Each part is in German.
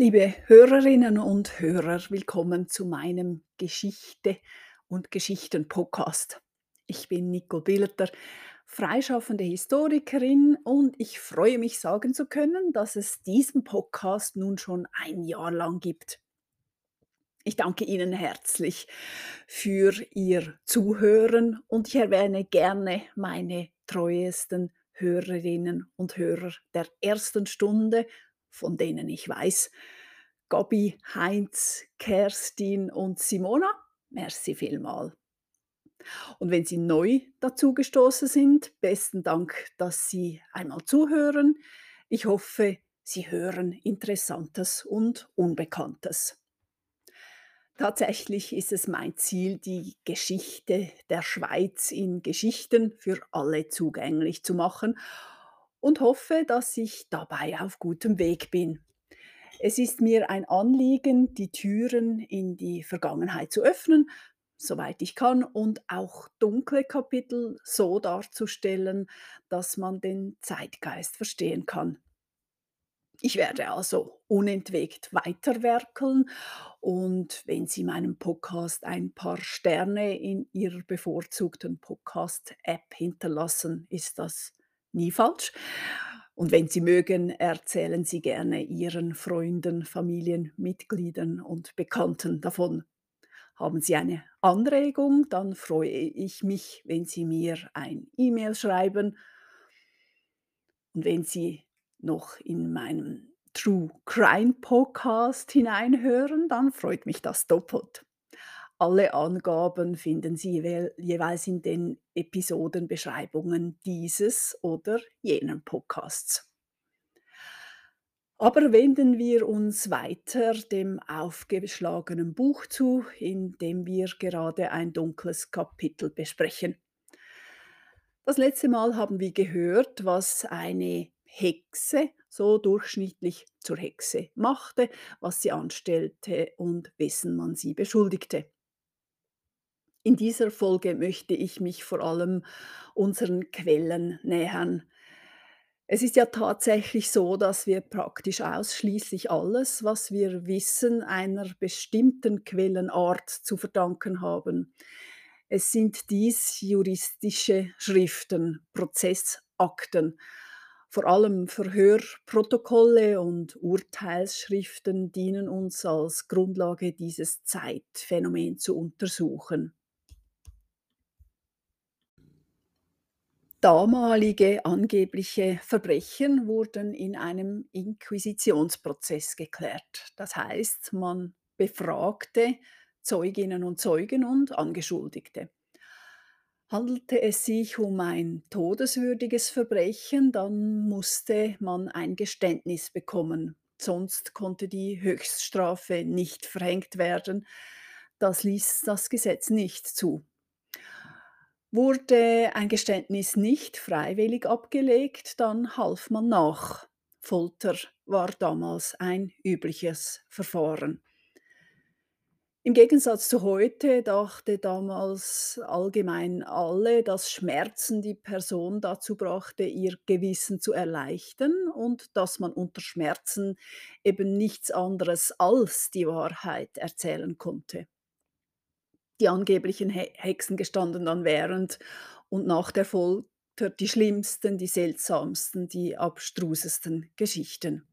Liebe Hörerinnen und Hörer, willkommen zu meinem Geschichte und Geschichten-Podcast. Ich bin Nicole Billeter, freischaffende Historikerin und ich freue mich sagen zu können, dass es diesen Podcast nun schon ein Jahr lang gibt. Ich danke Ihnen herzlich für Ihr Zuhören und ich erwähne gerne meine treuesten Hörerinnen und Hörer der ersten Stunde, von denen ich weiß, Gabi, Heinz, Kerstin und Simona, merci vielmal. Und wenn Sie neu dazugestoßen sind, besten Dank, dass Sie einmal zuhören. Ich hoffe, Sie hören Interessantes und Unbekanntes. Tatsächlich ist es mein Ziel, die Geschichte der Schweiz in Geschichten für alle zugänglich zu machen und hoffe, dass ich dabei auf gutem Weg bin. Es ist mir ein Anliegen, die Türen in die Vergangenheit zu öffnen, soweit ich kann, und auch dunkle Kapitel so darzustellen, dass man den Zeitgeist verstehen kann. Ich werde also unentwegt weiterwerkeln und wenn Sie meinem Podcast ein paar Sterne in Ihrer bevorzugten Podcast-App hinterlassen, ist das nie falsch. Und wenn Sie mögen, erzählen Sie gerne Ihren Freunden, Familienmitgliedern und Bekannten davon. Haben Sie eine Anregung, dann freue ich mich, wenn Sie mir ein E-Mail schreiben. Und wenn Sie noch in meinem True Crime Podcast hineinhören, dann freut mich das doppelt. Alle Angaben finden Sie jeweils in den Episodenbeschreibungen dieses oder jenen Podcasts. Aber wenden wir uns weiter dem aufgeschlagenen Buch zu, in dem wir gerade ein dunkles Kapitel besprechen. Das letzte Mal haben wir gehört, was eine Hexe so durchschnittlich zur Hexe machte, was sie anstellte und wessen man sie beschuldigte. In dieser Folge möchte ich mich vor allem unseren Quellen nähern. Es ist ja tatsächlich so, dass wir praktisch ausschließlich alles, was wir wissen, einer bestimmten Quellenart zu verdanken haben. Es sind dies juristische Schriften, Prozessakten, vor allem Verhörprotokolle und Urteilsschriften dienen uns als Grundlage, dieses Zeitphänomen zu untersuchen. Damalige angebliche Verbrechen wurden in einem Inquisitionsprozess geklärt. Das heißt, man befragte Zeuginnen und Zeugen und Angeschuldigte. Handelte es sich um ein todeswürdiges Verbrechen, dann musste man ein Geständnis bekommen, sonst konnte die Höchststrafe nicht verhängt werden. Das ließ das Gesetz nicht zu. Wurde ein Geständnis nicht freiwillig abgelegt, dann half man nach. Folter war damals ein übliches Verfahren. Im Gegensatz zu heute dachte damals allgemein alle, dass Schmerzen die Person dazu brachte, ihr Gewissen zu erleichtern und dass man unter Schmerzen eben nichts anderes als die Wahrheit erzählen konnte. Die angeblichen Hexen gestanden dann während und nach der Folter die schlimmsten, die seltsamsten, die abstrusesten Geschichten.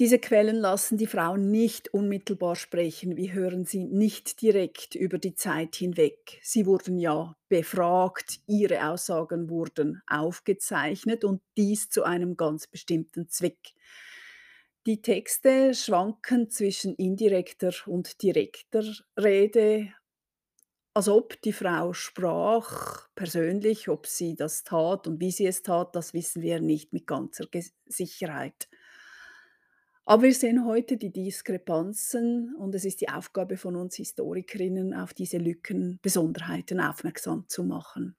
Diese Quellen lassen die Frauen nicht unmittelbar sprechen. Wir hören sie nicht direkt über die Zeit hinweg. Sie wurden ja befragt, ihre Aussagen wurden aufgezeichnet und dies zu einem ganz bestimmten Zweck. Die Texte schwanken zwischen indirekter und direkter Rede, als ob die Frau sprach persönlich, ob sie das tat und wie sie es tat, das wissen wir nicht mit ganzer Sicherheit. Aber wir sehen heute die Diskrepanzen und es ist die Aufgabe von uns Historikerinnen, auf diese Lücken, Besonderheiten aufmerksam zu machen.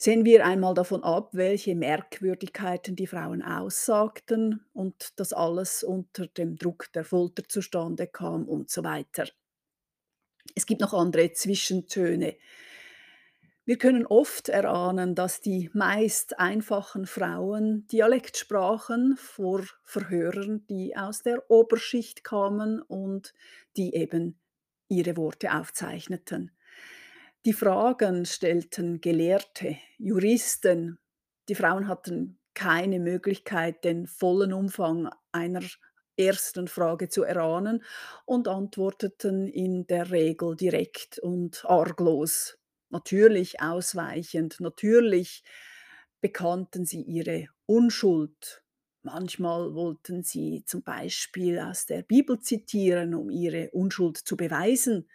Sehen wir einmal davon ab, welche Merkwürdigkeiten die Frauen aussagten und dass alles unter dem Druck der Folter zustande kam und so weiter. Es gibt noch andere Zwischentöne. Wir können oft erahnen, dass die meist einfachen Frauen Dialekt sprachen vor Verhörern, die aus der Oberschicht kamen und die eben ihre Worte aufzeichneten. Die Fragen stellten Gelehrte, Juristen. Die Frauen hatten keine Möglichkeit, den vollen Umfang einer ersten Frage zu erahnen und antworteten in der Regel direkt und arglos. Natürlich ausweichend, natürlich bekannten sie ihre Unschuld. Manchmal wollten sie zum Beispiel aus der Bibel zitieren, um ihre Unschuld zu beweisen.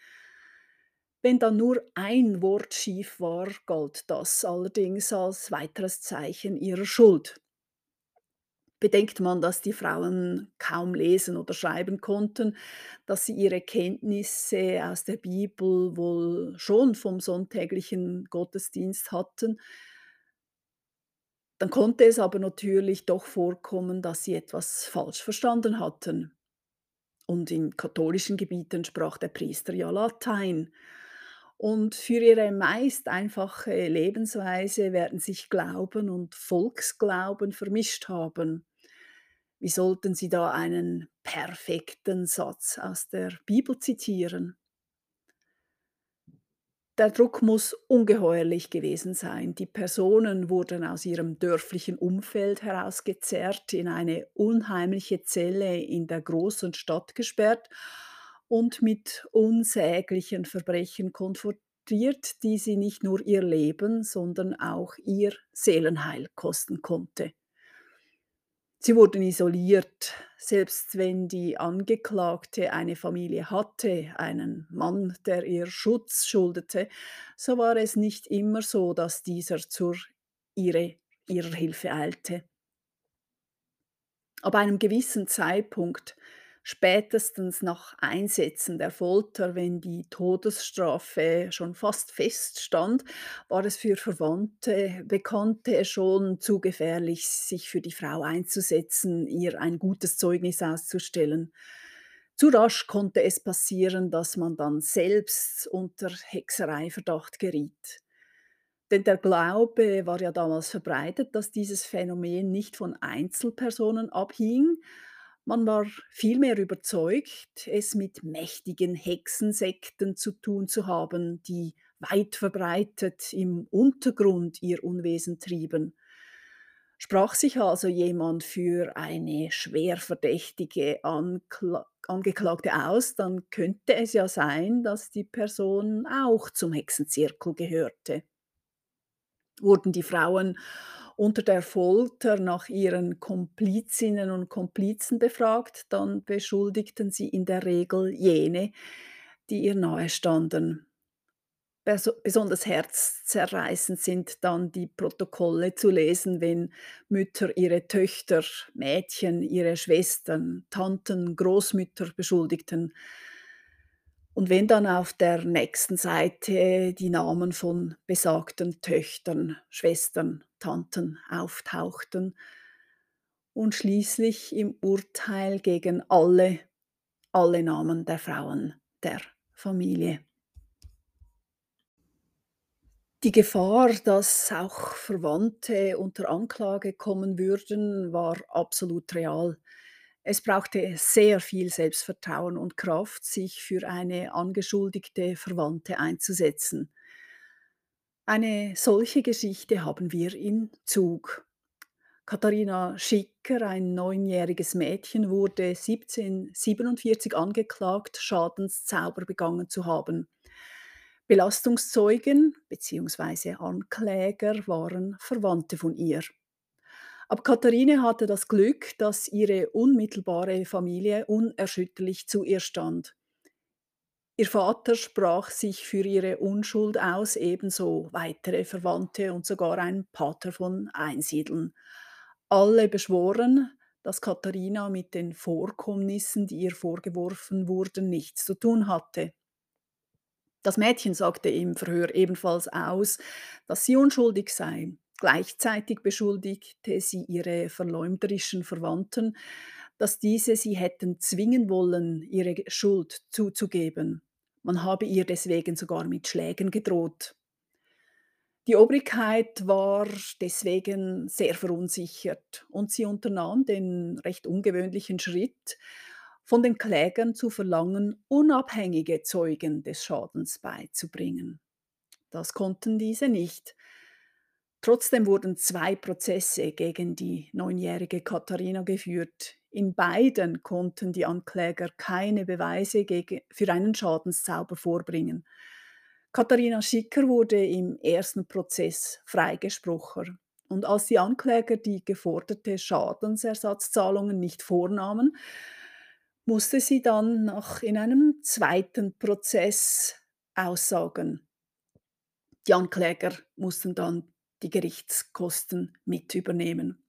Wenn dann nur ein Wort schief war, galt das allerdings als weiteres Zeichen ihrer Schuld. Bedenkt man, dass die Frauen kaum lesen oder schreiben konnten, dass sie ihre Kenntnisse aus der Bibel wohl schon vom sonntäglichen Gottesdienst hatten, dann konnte es aber natürlich doch vorkommen, dass sie etwas falsch verstanden hatten. Und in katholischen Gebieten sprach der Priester ja Latein. Und für ihre meist einfache Lebensweise werden sich Glauben und Volksglauben vermischt haben. Wie sollten Sie da einen perfekten Satz aus der Bibel zitieren? Der Druck muss ungeheuerlich gewesen sein. Die Personen wurden aus ihrem dörflichen Umfeld herausgezerrt, in eine unheimliche Zelle in der großen Stadt gesperrt und mit unsäglichen Verbrechen konfrontiert, die sie nicht nur ihr Leben, sondern auch ihr Seelenheil kosten konnte. Sie wurden isoliert, selbst wenn die Angeklagte eine Familie hatte, einen Mann, der ihr Schutz schuldete, so war es nicht immer so, dass dieser zur ihre, ihrer Hilfe eilte. Ab einem gewissen Zeitpunkt Spätestens nach Einsetzen der Folter, wenn die Todesstrafe schon fast feststand, war es für Verwandte, Bekannte schon zu gefährlich, sich für die Frau einzusetzen, ihr ein gutes Zeugnis auszustellen. Zu rasch konnte es passieren, dass man dann selbst unter Hexereiverdacht geriet. Denn der Glaube war ja damals verbreitet, dass dieses Phänomen nicht von Einzelpersonen abhing, man war vielmehr überzeugt, es mit mächtigen Hexensekten zu tun zu haben, die weit verbreitet im Untergrund ihr Unwesen trieben. Sprach sich also jemand für eine schwer verdächtige Ankla Angeklagte aus, dann könnte es ja sein, dass die Person auch zum Hexenzirkel gehörte. Wurden die Frauen unter der Folter nach ihren Komplizinnen und Komplizen befragt, dann beschuldigten sie in der Regel jene, die ihr nahestanden. Beso besonders herzzerreißend sind dann die Protokolle zu lesen, wenn Mütter ihre Töchter, Mädchen ihre Schwestern, Tanten, Großmütter beschuldigten, und wenn dann auf der nächsten Seite die Namen von besagten Töchtern, Schwestern, Tanten auftauchten und schließlich im Urteil gegen alle, alle Namen der Frauen der Familie. Die Gefahr, dass auch Verwandte unter Anklage kommen würden, war absolut real. Es brauchte sehr viel Selbstvertrauen und Kraft, sich für eine angeschuldigte Verwandte einzusetzen. Eine solche Geschichte haben wir in Zug. Katharina Schicker, ein neunjähriges Mädchen, wurde 1747 angeklagt, Schadenszauber begangen zu haben. Belastungszeugen bzw. Ankläger waren Verwandte von ihr. Aber Katharine hatte das Glück, dass ihre unmittelbare Familie unerschütterlich zu ihr stand. Ihr Vater sprach sich für ihre Unschuld aus, ebenso weitere Verwandte und sogar ein Pater von Einsiedeln. Alle beschworen, dass Katharina mit den Vorkommnissen, die ihr vorgeworfen wurden, nichts zu tun hatte. Das Mädchen sagte im Verhör ebenfalls aus, dass sie unschuldig sei. Gleichzeitig beschuldigte sie ihre verleumderischen Verwandten, dass diese sie hätten zwingen wollen, ihre Schuld zuzugeben. Man habe ihr deswegen sogar mit Schlägen gedroht. Die Obrigkeit war deswegen sehr verunsichert und sie unternahm den recht ungewöhnlichen Schritt, von den Klägern zu verlangen, unabhängige Zeugen des Schadens beizubringen. Das konnten diese nicht. Trotzdem wurden zwei Prozesse gegen die neunjährige Katharina geführt. In beiden konnten die Ankläger keine Beweise für einen Schadenszauber vorbringen. Katharina Schicker wurde im ersten Prozess freigesprochen. Und als die Ankläger die geforderte Schadensersatzzahlungen nicht vornahmen, musste sie dann noch in einem zweiten Prozess aussagen. Die Ankläger mussten dann die Gerichtskosten mit übernehmen.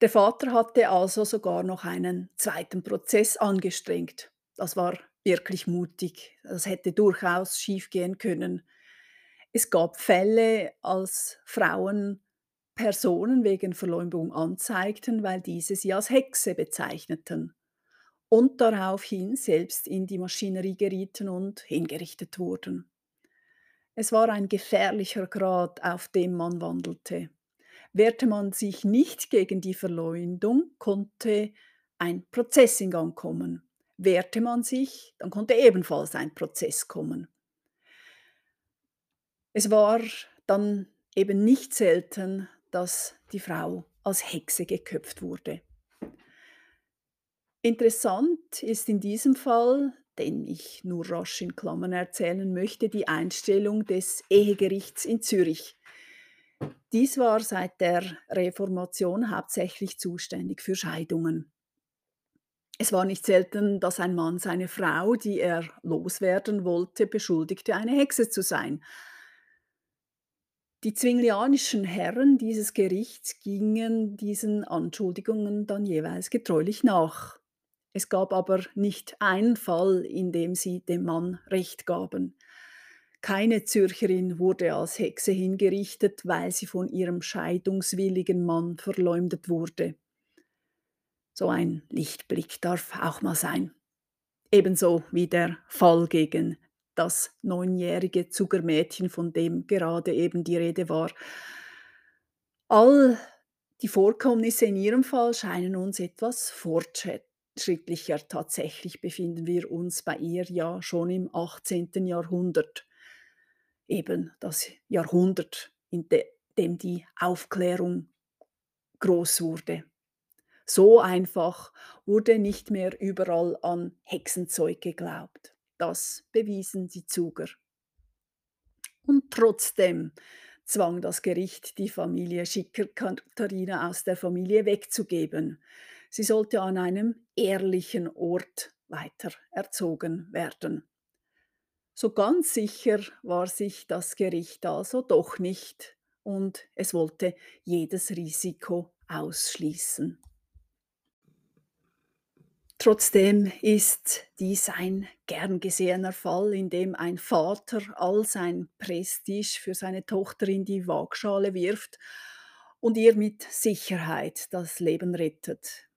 Der Vater hatte also sogar noch einen zweiten Prozess angestrengt. Das war wirklich mutig. Das hätte durchaus schiefgehen können. Es gab Fälle, als Frauen Personen wegen Verleumdung anzeigten, weil diese sie als Hexe bezeichneten und daraufhin selbst in die Maschinerie gerieten und hingerichtet wurden. Es war ein gefährlicher Grad, auf dem man wandelte. Wehrte man sich nicht gegen die Verleumdung, konnte ein Prozess in Gang kommen. Wehrte man sich, dann konnte ebenfalls ein Prozess kommen. Es war dann eben nicht selten, dass die Frau als Hexe geköpft wurde. Interessant ist in diesem Fall, den ich nur rasch in Klammern erzählen möchte, die Einstellung des Ehegerichts in Zürich. Dies war seit der Reformation hauptsächlich zuständig für Scheidungen. Es war nicht selten, dass ein Mann seine Frau, die er loswerden wollte, beschuldigte, eine Hexe zu sein. Die zwinglianischen Herren dieses Gerichts gingen diesen Anschuldigungen dann jeweils getreulich nach. Es gab aber nicht einen Fall, in dem sie dem Mann Recht gaben. Keine Zürcherin wurde als Hexe hingerichtet, weil sie von ihrem scheidungswilligen Mann verleumdet wurde. So ein Lichtblick darf auch mal sein. Ebenso wie der Fall gegen das neunjährige Zuckermädchen, von dem gerade eben die Rede war. All die Vorkommnisse in ihrem Fall scheinen uns etwas fortschrittlicher. Tatsächlich befinden wir uns bei ihr ja schon im 18. Jahrhundert. Eben das Jahrhundert, in dem die Aufklärung groß wurde. So einfach wurde nicht mehr überall an Hexenzeug geglaubt. Das bewiesen die Zuger. Und trotzdem zwang das Gericht die Familie Schicker Katharina aus der Familie wegzugeben. Sie sollte an einem ehrlichen Ort weiter erzogen werden. So ganz sicher war sich das Gericht also doch nicht und es wollte jedes Risiko ausschließen. Trotzdem ist dies ein gern gesehener Fall, in dem ein Vater all sein Prestige für seine Tochter in die Waagschale wirft und ihr mit Sicherheit das Leben rettet.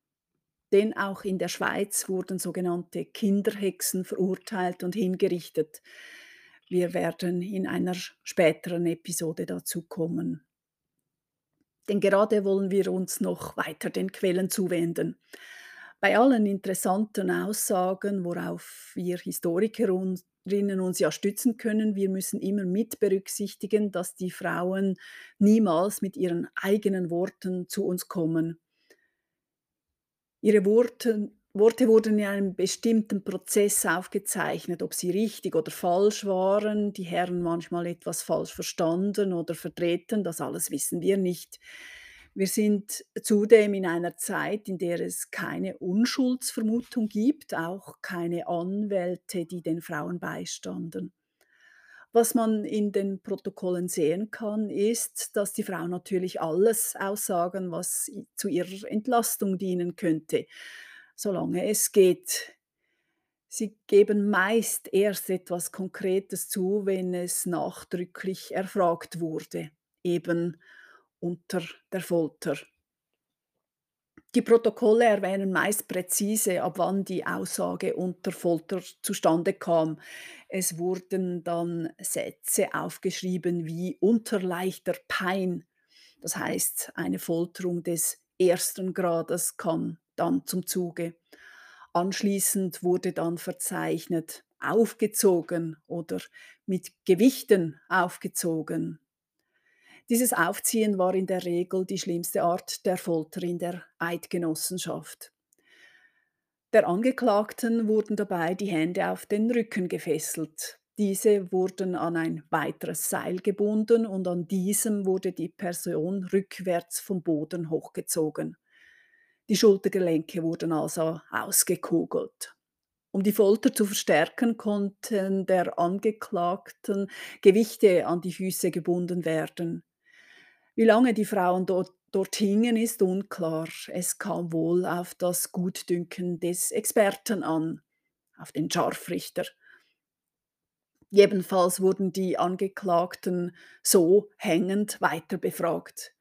Denn auch in der Schweiz wurden sogenannte Kinderhexen verurteilt und hingerichtet. Wir werden in einer späteren Episode dazu kommen. Denn gerade wollen wir uns noch weiter den Quellen zuwenden. Bei allen interessanten Aussagen, worauf wir Historikerinnen uns ja stützen können, wir müssen immer mit berücksichtigen, dass die Frauen niemals mit ihren eigenen Worten zu uns kommen. Ihre Worte, Worte wurden in einem bestimmten Prozess aufgezeichnet, ob sie richtig oder falsch waren, die Herren manchmal etwas falsch verstanden oder vertreten, das alles wissen wir nicht. Wir sind zudem in einer Zeit, in der es keine Unschuldsvermutung gibt, auch keine Anwälte, die den Frauen beistanden. Was man in den Protokollen sehen kann, ist, dass die Frauen natürlich alles aussagen, was zu ihrer Entlastung dienen könnte, solange es geht. Sie geben meist erst etwas Konkretes zu, wenn es nachdrücklich erfragt wurde, eben unter der Folter. Die Protokolle erwähnen meist präzise, ab wann die Aussage unter Folter zustande kam. Es wurden dann Sätze aufgeschrieben wie unter leichter Pein. Das heißt, eine Folterung des ersten Grades kam dann zum Zuge. Anschließend wurde dann verzeichnet aufgezogen oder mit Gewichten aufgezogen. Dieses Aufziehen war in der Regel die schlimmste Art der Folter in der Eidgenossenschaft. Der Angeklagten wurden dabei die Hände auf den Rücken gefesselt. Diese wurden an ein weiteres Seil gebunden und an diesem wurde die Person rückwärts vom Boden hochgezogen. Die Schultergelenke wurden also ausgekugelt. Um die Folter zu verstärken, konnten der Angeklagten Gewichte an die Füße gebunden werden. Wie lange die Frauen dort, dort hingen, ist unklar. Es kam wohl auf das Gutdünken des Experten an, auf den Scharfrichter. Jedenfalls wurden die Angeklagten so hängend weiter befragt.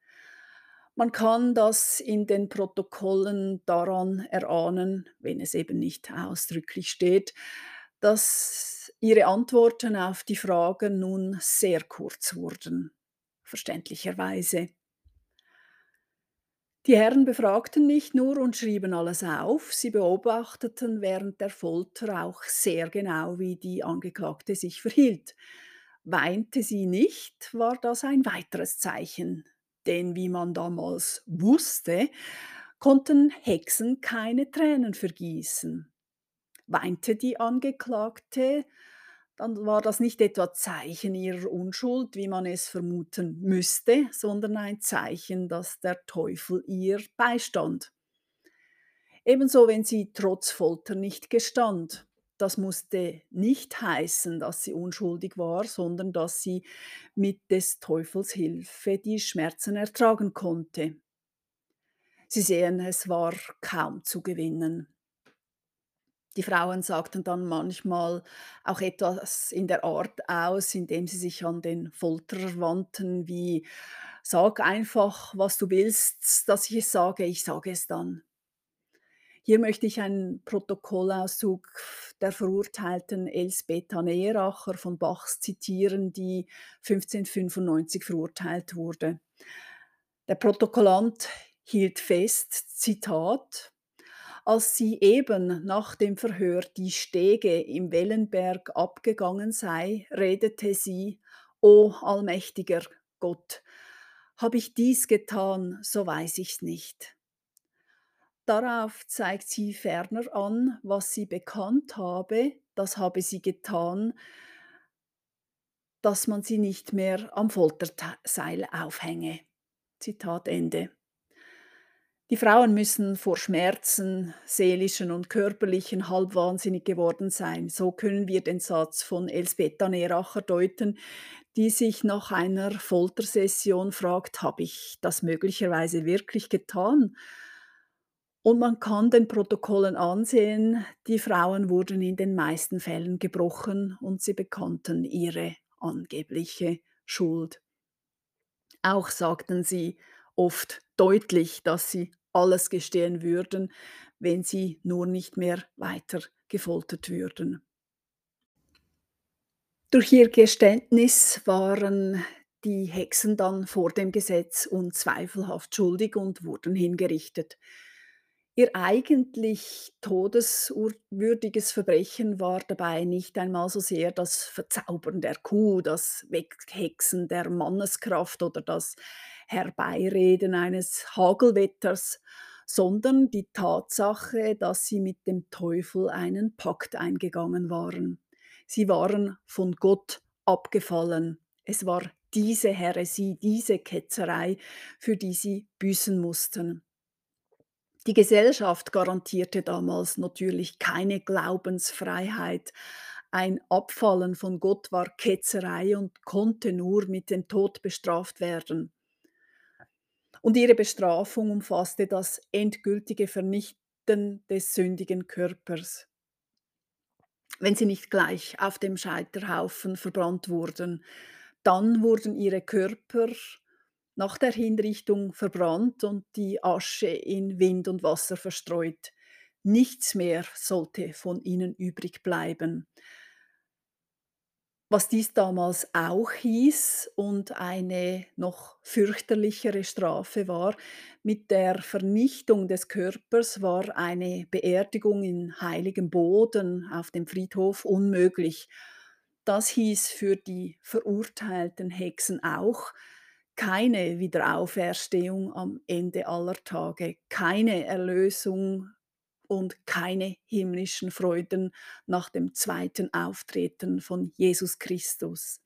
Man kann das in den Protokollen daran erahnen, wenn es eben nicht ausdrücklich steht, dass ihre Antworten auf die Fragen nun sehr kurz wurden verständlicherweise. Die Herren befragten nicht nur und schrieben alles auf, sie beobachteten während der Folter auch sehr genau, wie die Angeklagte sich verhielt. Weinte sie nicht, war das ein weiteres Zeichen, denn wie man damals wusste, konnten Hexen keine Tränen vergießen. Weinte die Angeklagte, dann war das nicht etwa Zeichen ihrer Unschuld, wie man es vermuten müsste, sondern ein Zeichen, dass der Teufel ihr beistand. Ebenso, wenn sie trotz Folter nicht gestand. Das musste nicht heißen, dass sie unschuldig war, sondern dass sie mit des Teufels Hilfe die Schmerzen ertragen konnte. Sie sehen, es war kaum zu gewinnen. Die Frauen sagten dann manchmal auch etwas in der Art aus, indem sie sich an den Folterer wandten, wie sag einfach, was du willst, dass ich es sage, ich sage es dann. Hier möchte ich einen Protokollauszug der verurteilten Elsbeta Neracher von Bachs zitieren, die 1595 verurteilt wurde. Der Protokollant hielt fest, Zitat, als sie eben nach dem Verhör die Stege im Wellenberg abgegangen sei, redete sie, O allmächtiger Gott, habe ich dies getan, so weiß ich's nicht. Darauf zeigt sie ferner an, was sie bekannt habe, das habe sie getan, dass man sie nicht mehr am Folterseil aufhänge. Zitat Ende. Die Frauen müssen vor Schmerzen, seelischen und körperlichen, halb wahnsinnig geworden sein. So können wir den Satz von Elsbetta Neracher deuten, die sich nach einer Foltersession fragt, habe ich das möglicherweise wirklich getan? Und man kann den Protokollen ansehen, die Frauen wurden in den meisten Fällen gebrochen und sie bekannten ihre angebliche Schuld. Auch sagten sie oft deutlich, dass sie alles gestehen würden, wenn sie nur nicht mehr weiter gefoltert würden. Durch ihr Geständnis waren die Hexen dann vor dem Gesetz unzweifelhaft schuldig und wurden hingerichtet. Ihr eigentlich todeswürdiges Verbrechen war dabei nicht einmal so sehr das Verzaubern der Kuh, das Weghexen der Manneskraft oder das Herbeireden eines Hagelwetters, sondern die Tatsache, dass sie mit dem Teufel einen Pakt eingegangen waren. Sie waren von Gott abgefallen. Es war diese Häresie, diese Ketzerei, für die sie büßen mussten. Die Gesellschaft garantierte damals natürlich keine Glaubensfreiheit. Ein Abfallen von Gott war Ketzerei und konnte nur mit dem Tod bestraft werden. Und ihre Bestrafung umfasste das endgültige Vernichten des sündigen Körpers. Wenn sie nicht gleich auf dem Scheiterhaufen verbrannt wurden, dann wurden ihre Körper nach der Hinrichtung verbrannt und die Asche in Wind und Wasser verstreut. Nichts mehr sollte von ihnen übrig bleiben. Was dies damals auch hieß und eine noch fürchterlichere Strafe war, mit der Vernichtung des Körpers war eine Beerdigung in heiligem Boden auf dem Friedhof unmöglich. Das hieß für die verurteilten Hexen auch keine Wiederauferstehung am Ende aller Tage, keine Erlösung und keine himmlischen Freuden nach dem zweiten Auftreten von Jesus Christus.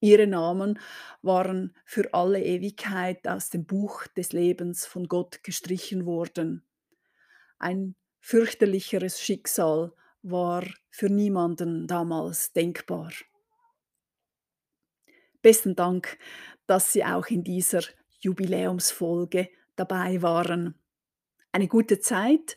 Ihre Namen waren für alle Ewigkeit aus dem Buch des Lebens von Gott gestrichen worden. Ein fürchterlicheres Schicksal war für niemanden damals denkbar. Besten Dank, dass Sie auch in dieser Jubiläumsfolge dabei waren. Eine gute Zeit